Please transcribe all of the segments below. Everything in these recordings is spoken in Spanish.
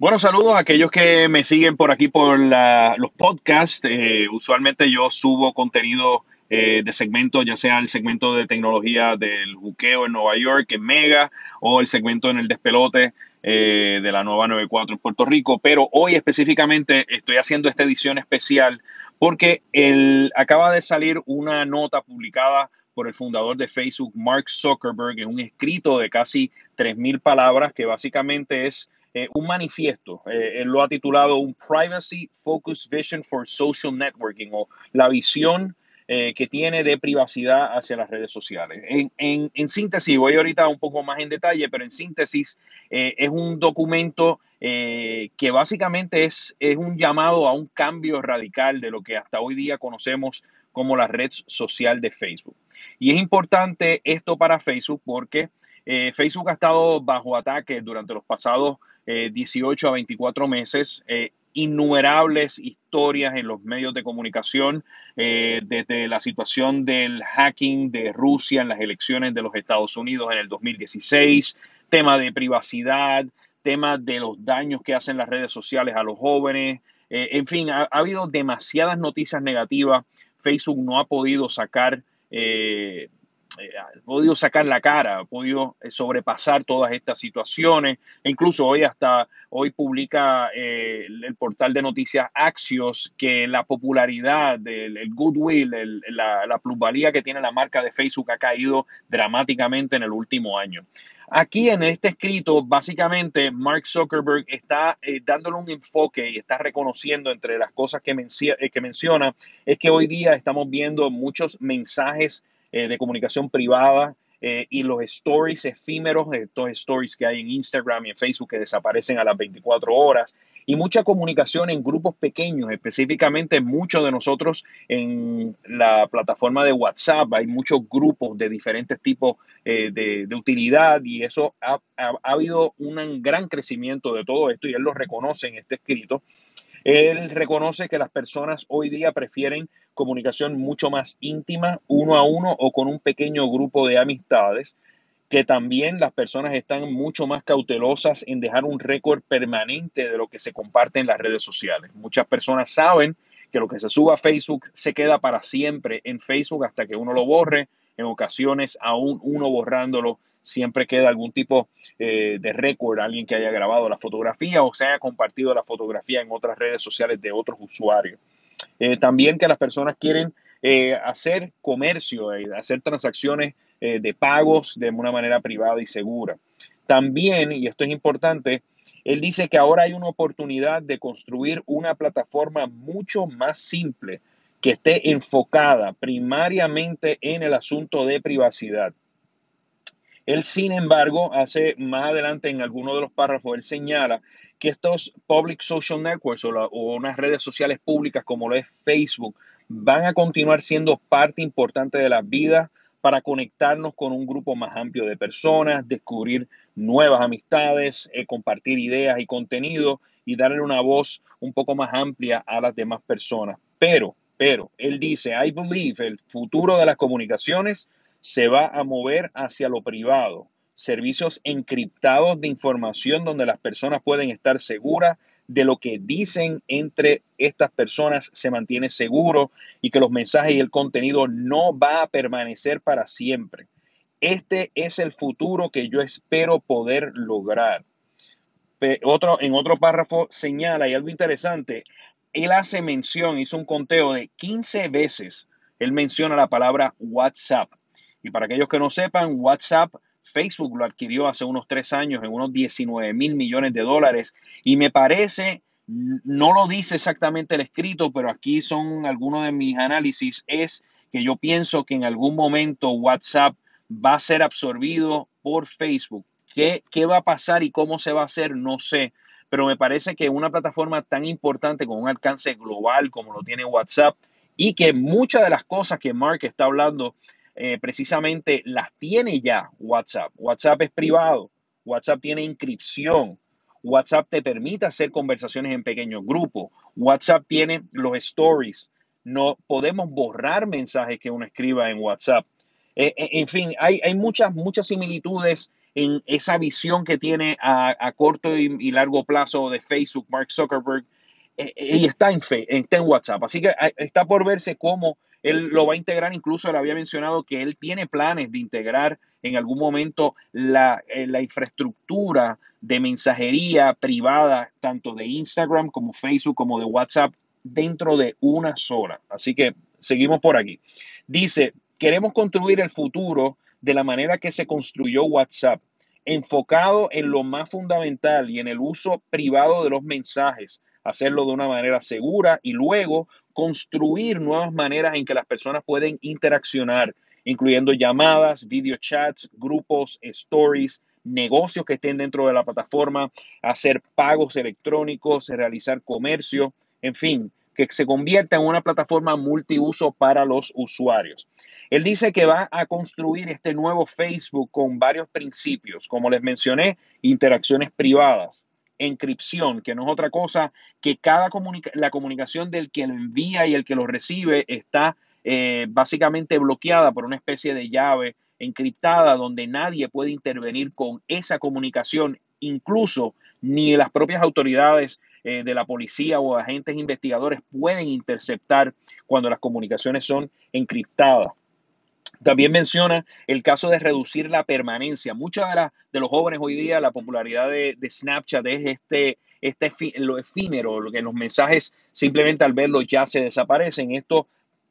Bueno, saludos a aquellos que me siguen por aquí por los podcasts. Eh, usualmente yo subo contenido eh, de segmentos, ya sea el segmento de tecnología del buqueo en Nueva York, en Mega, o el segmento en el despelote eh, de la nueva 94 en Puerto Rico. Pero hoy específicamente estoy haciendo esta edición especial porque el, acaba de salir una nota publicada por el fundador de Facebook, Mark Zuckerberg, en un escrito de casi 3.000 palabras que básicamente es eh, un manifiesto. Eh, lo ha titulado un Privacy Focused Vision for Social Networking o la visión eh, que tiene de privacidad hacia las redes sociales. En, síntesis, voy ahorita un poco más en detalle, pero en síntesis es un documento que básicamente es, es un llamado a un cambio radical de lo que hasta hoy día conocemos como la red social de Facebook. Y es importante esto para Facebook porque Facebook ha estado bajo ataque durante los pasados 18 eh, a 24 meses. Eh, innumerables historias en los medios de comunicación, eh, desde la situación del hacking de Rusia en las elecciones de los Estados Unidos en el 2016, tema de privacidad, tema de los daños que hacen las redes sociales a los jóvenes. en fin, ha, habido demasiadas noticias negativas. Facebook no ha podido sacar eh, ha podido sacar la cara, ha podido eh, sobrepasar todas estas situaciones. E incluso hoy hasta hoy publica eh, el, portal de noticias Axios que la popularidad, el, goodwill, la, la, plusvalía que tiene la marca de Facebook ha caído dramáticamente en el último año. Aquí en este escrito, básicamente, Mark Zuckerberg está dándole un enfoque y está reconociendo entre las cosas que, que menciona, es que hoy día estamos viendo muchos mensajes eh, de comunicación privada eh, y los stories efímeros, estos stories que hay en Instagram y en Facebook que desaparecen a las 24 horas y mucha comunicación en grupos pequeños, específicamente muchos de nosotros en la plataforma de WhatsApp, hay muchos grupos de diferentes tipos eh, de, utilidad y eso ha, ha habido un gran crecimiento de todo esto y él lo reconoce en este escrito. Él reconoce que las personas hoy día prefieren comunicación mucho más íntima, uno a uno o con un pequeño grupo de amistades, que también las personas están mucho más cautelosas en dejar un récord permanente de lo que se comparte en las redes sociales. Muchas personas saben que lo que se suba a Facebook se queda para siempre en Facebook hasta que uno lo borre. En ocasiones, aún uno borrándolo, siempre queda algún tipo eh, de récord, alguien que haya grabado la fotografía o se haya compartido la fotografía en otras redes sociales de otros usuarios. Eh, también que las personas quieren eh, hacer comercio, hacer transacciones de pagos de una manera privada y segura. También, y esto es importante, él dice que ahora hay una oportunidad de construir una plataforma mucho más simple que esté enfocada primariamente en el asunto de privacidad. Él, sin embargo, hace más adelante en alguno de los párrafos, él señala que estos public social networks o, unas redes sociales públicas como lo es Facebook van a continuar siendo parte importante de la vida para conectarnos con un grupo más amplio de personas, descubrir nuevas amistades, eh, compartir ideas y contenido y darle una voz un poco más amplia a las demás personas. Pero, pero, él dice, I believe el futuro de las comunicaciones se va a mover hacia lo privado, servicios encriptados de información donde las personas pueden estar seguras de lo que dicen entre estas personas se mantiene seguro y que los mensajes y el contenido no va a permanecer para siempre. Este es el futuro que yo espero poder lograr. Otro, en otro párrafo señala, y algo interesante, él hace mención, hizo un conteo de 15 veces, él menciona la palabra WhatsApp. Y para aquellos que no sepan, WhatsApp, Facebook lo adquirió hace unos tres años en unos 19 mil millones de dólares. Y me parece, no lo dice exactamente el escrito, pero aquí son algunos de mis análisis, es que yo pienso que en algún momento WhatsApp va a ser absorbido por Facebook. ¿Qué, ¿Qué, va a pasar y cómo se va a hacer? No sé. Pero me parece que una plataforma tan importante con un alcance global como lo tiene WhatsApp y que muchas de las cosas que Mark está hablando eh, precisamente las tiene ya WhatsApp. WhatsApp es privado, WhatsApp tiene inscripción, WhatsApp te permite hacer conversaciones en pequeños grupos, WhatsApp tiene los stories, no podemos borrar mensajes que uno escriba en WhatsApp. Eh, eh, en fin, hay, hay, muchas, muchas similitudes en esa visión que tiene a, corto y, largo plazo de Facebook, Mark Zuckerberg, y está en, está en WhatsApp. Así que está por verse cómo él lo va a integrar, incluso le había mencionado que él tiene planes de integrar en algún momento la, eh, la, infraestructura de mensajería privada, tanto de Instagram como Facebook, como de WhatsApp, dentro de una sola. Así que seguimos por aquí. Dice, queremos construir el futuro de la manera que se construyó WhatsApp, enfocado en lo más fundamental y en el uso privado de los mensajes, hacerlo de una manera segura y luego construir nuevas maneras en que las personas pueden interaccionar, incluyendo llamadas, video chats, grupos, stories, negocios que estén dentro de la plataforma, hacer pagos electrónicos, realizar comercio, en fin, que se convierta en una plataforma multiuso para los usuarios. Él dice que va a construir este nuevo Facebook con varios principios, como les mencioné, interacciones privadas, encripción, que no es otra cosa que cada la comunicación del que lo envía y el que lo recibe está eh, básicamente bloqueada por una especie de llave encriptada donde nadie puede intervenir con esa comunicación, incluso ni las propias autoridades eh, de la policía o agentes investigadores pueden interceptar cuando las comunicaciones son encriptadas. También menciona el caso de reducir la permanencia. Muchos de, de los jóvenes hoy día, la popularidad de, Snapchat es este, este lo efímero, lo que los mensajes simplemente al verlo ya se desaparecen. Esto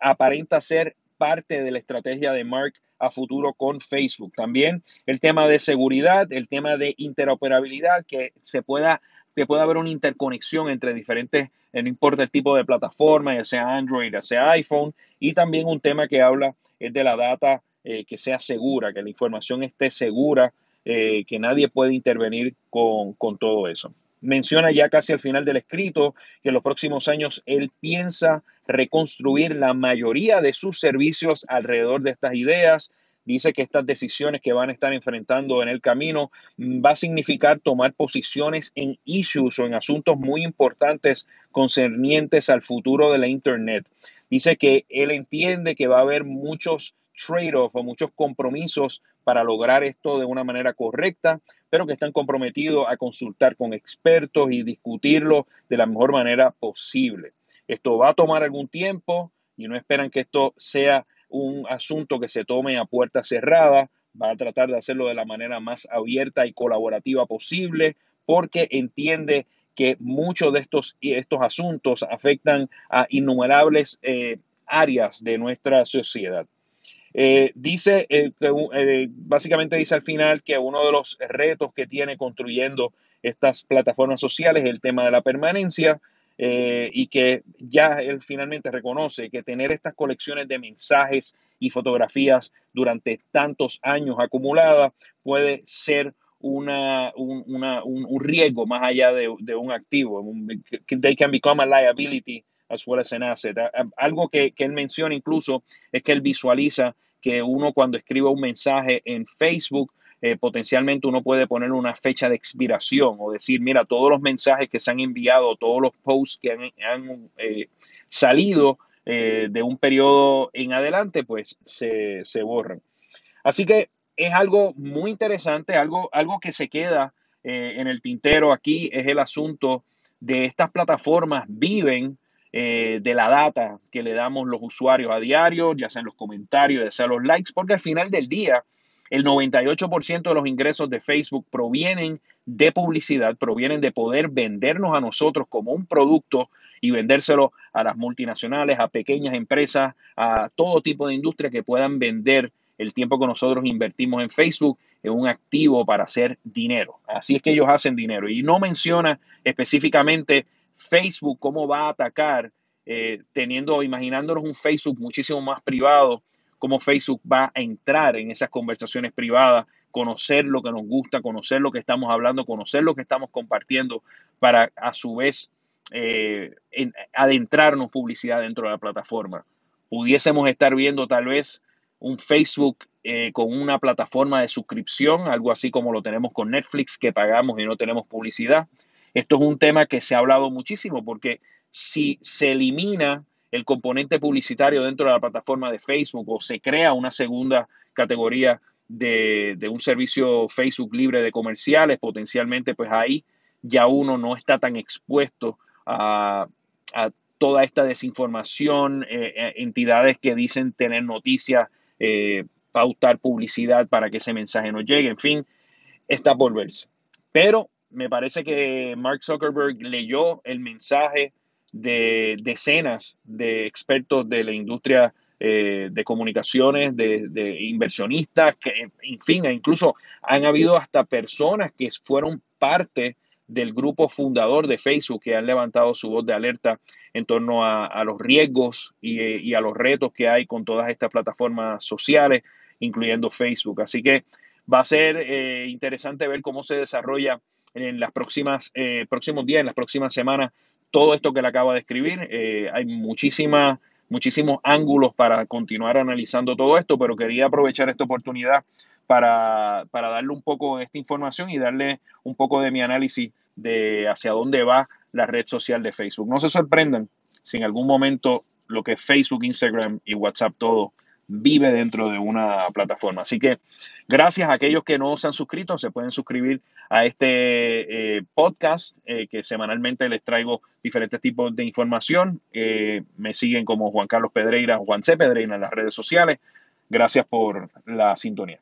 aparenta ser parte de la estrategia de Mark a futuro con Facebook. También el tema de seguridad, el tema de interoperabilidad, que se pueda que pueda haber una interconexión entre diferentes, eh, no importa el tipo de plataforma, ya sea Android, ya sea iPhone, y también un tema que habla es de la data eh, que sea segura, que la información esté segura, eh, que nadie puede intervenir con, con todo eso. Menciona ya casi al final del escrito que en los próximos años él piensa reconstruir la mayoría de sus servicios alrededor de estas ideas, dice que estas decisiones que van a estar enfrentando en el camino va a significar tomar posiciones en issues o en asuntos muy importantes concernientes al futuro de la Internet. Dice que él entiende que va a haber muchos trade-offs o muchos compromisos para lograr esto de una manera correcta, pero que están comprometidos a consultar con expertos y discutirlo de la mejor manera posible. Esto va a tomar algún tiempo y no esperan que esto sea un asunto que se tome a puerta cerrada, va a tratar de hacerlo de la manera más abierta y colaborativa posible, porque entiende que muchos de estos, estos asuntos afectan a innumerables eh, áreas de nuestra sociedad. Eh, dice, eh, básicamente dice al final que uno de los retos que tiene construyendo estas plataformas sociales es el tema de la permanencia. Eh, y que ya él finalmente reconoce que tener estas colecciones de mensajes y fotografías durante tantos años acumuladas puede ser una, un, un, riesgo más allá de, un activo. They can become a liability as well as an asset. Algo que, que él menciona incluso es que él visualiza que uno cuando escribe un mensaje en Facebook eh, potencialmente uno puede poner una fecha de expiración o decir, mira, todos los mensajes que se han enviado, todos los posts que han, eh, salido eh, de un periodo en adelante, pues se, borran. Así que es algo muy interesante, algo, algo que se queda en el tintero aquí es el asunto de estas plataformas viven de la data que le damos los usuarios a diario, ya sea en los comentarios, ya sea los likes, porque al final del día el 98% de los ingresos de Facebook provienen de publicidad, provienen de poder vendernos a nosotros como un producto y vendérselo a las multinacionales, a pequeñas empresas, a todo tipo de industria que puedan vender el tiempo que nosotros invertimos en Facebook en un activo para hacer dinero. Así es que ellos hacen dinero. Y no menciona específicamente Facebook cómo va a atacar, eh, teniendo, imaginándonos un Facebook muchísimo más privado cómo Facebook va a entrar en esas conversaciones privadas, conocer lo que nos gusta, conocer lo que estamos hablando, conocer lo que estamos compartiendo para a su vez eh, adentrarnos publicidad dentro de la plataforma. Pudiésemos estar viendo tal vez un Facebook eh, con una plataforma de suscripción, algo así como lo tenemos con Netflix, que pagamos y no tenemos publicidad. Esto es un tema que se ha hablado muchísimo porque si se elimina el componente publicitario dentro de la plataforma de Facebook o se crea una segunda categoría de, de, un servicio Facebook libre de comerciales, potencialmente pues ahí ya uno no está tan expuesto a, a toda esta desinformación, eh, eh, entidades que dicen tener noticias, eh, pautar publicidad para que ese mensaje no llegue, en fin, está por verse. Pero me parece que Mark Zuckerberg leyó el mensaje de decenas de expertos de la industria de comunicaciones, de, inversionistas, que, en fin, e incluso han habido hasta personas que fueron parte del grupo fundador de Facebook que han levantado su voz de alerta en torno a, los riesgos y, a los retos que hay con todas estas plataformas sociales, incluyendo Facebook. Así que va a ser eh, interesante ver cómo se desarrolla en las próximas eh, próximos días, en las próximas semanas, todo esto que le acaba de escribir. Eh, hay muchísimas muchísimos ángulos para continuar analizando todo esto, pero quería aprovechar esta oportunidad para, darle un poco de esta información y darle un poco de mi análisis de hacia dónde va la red social de Facebook. No se sorprendan si en algún momento lo que es Facebook, Instagram y WhatsApp todo vive dentro de una plataforma. Así que gracias a aquellos que no se han suscrito, se pueden suscribir a este eh, podcast eh, que semanalmente les traigo diferentes tipos de información. Eh, me siguen como Juan Carlos Pedreira, Juan C. Pedreira en las redes sociales. Gracias por la sintonía.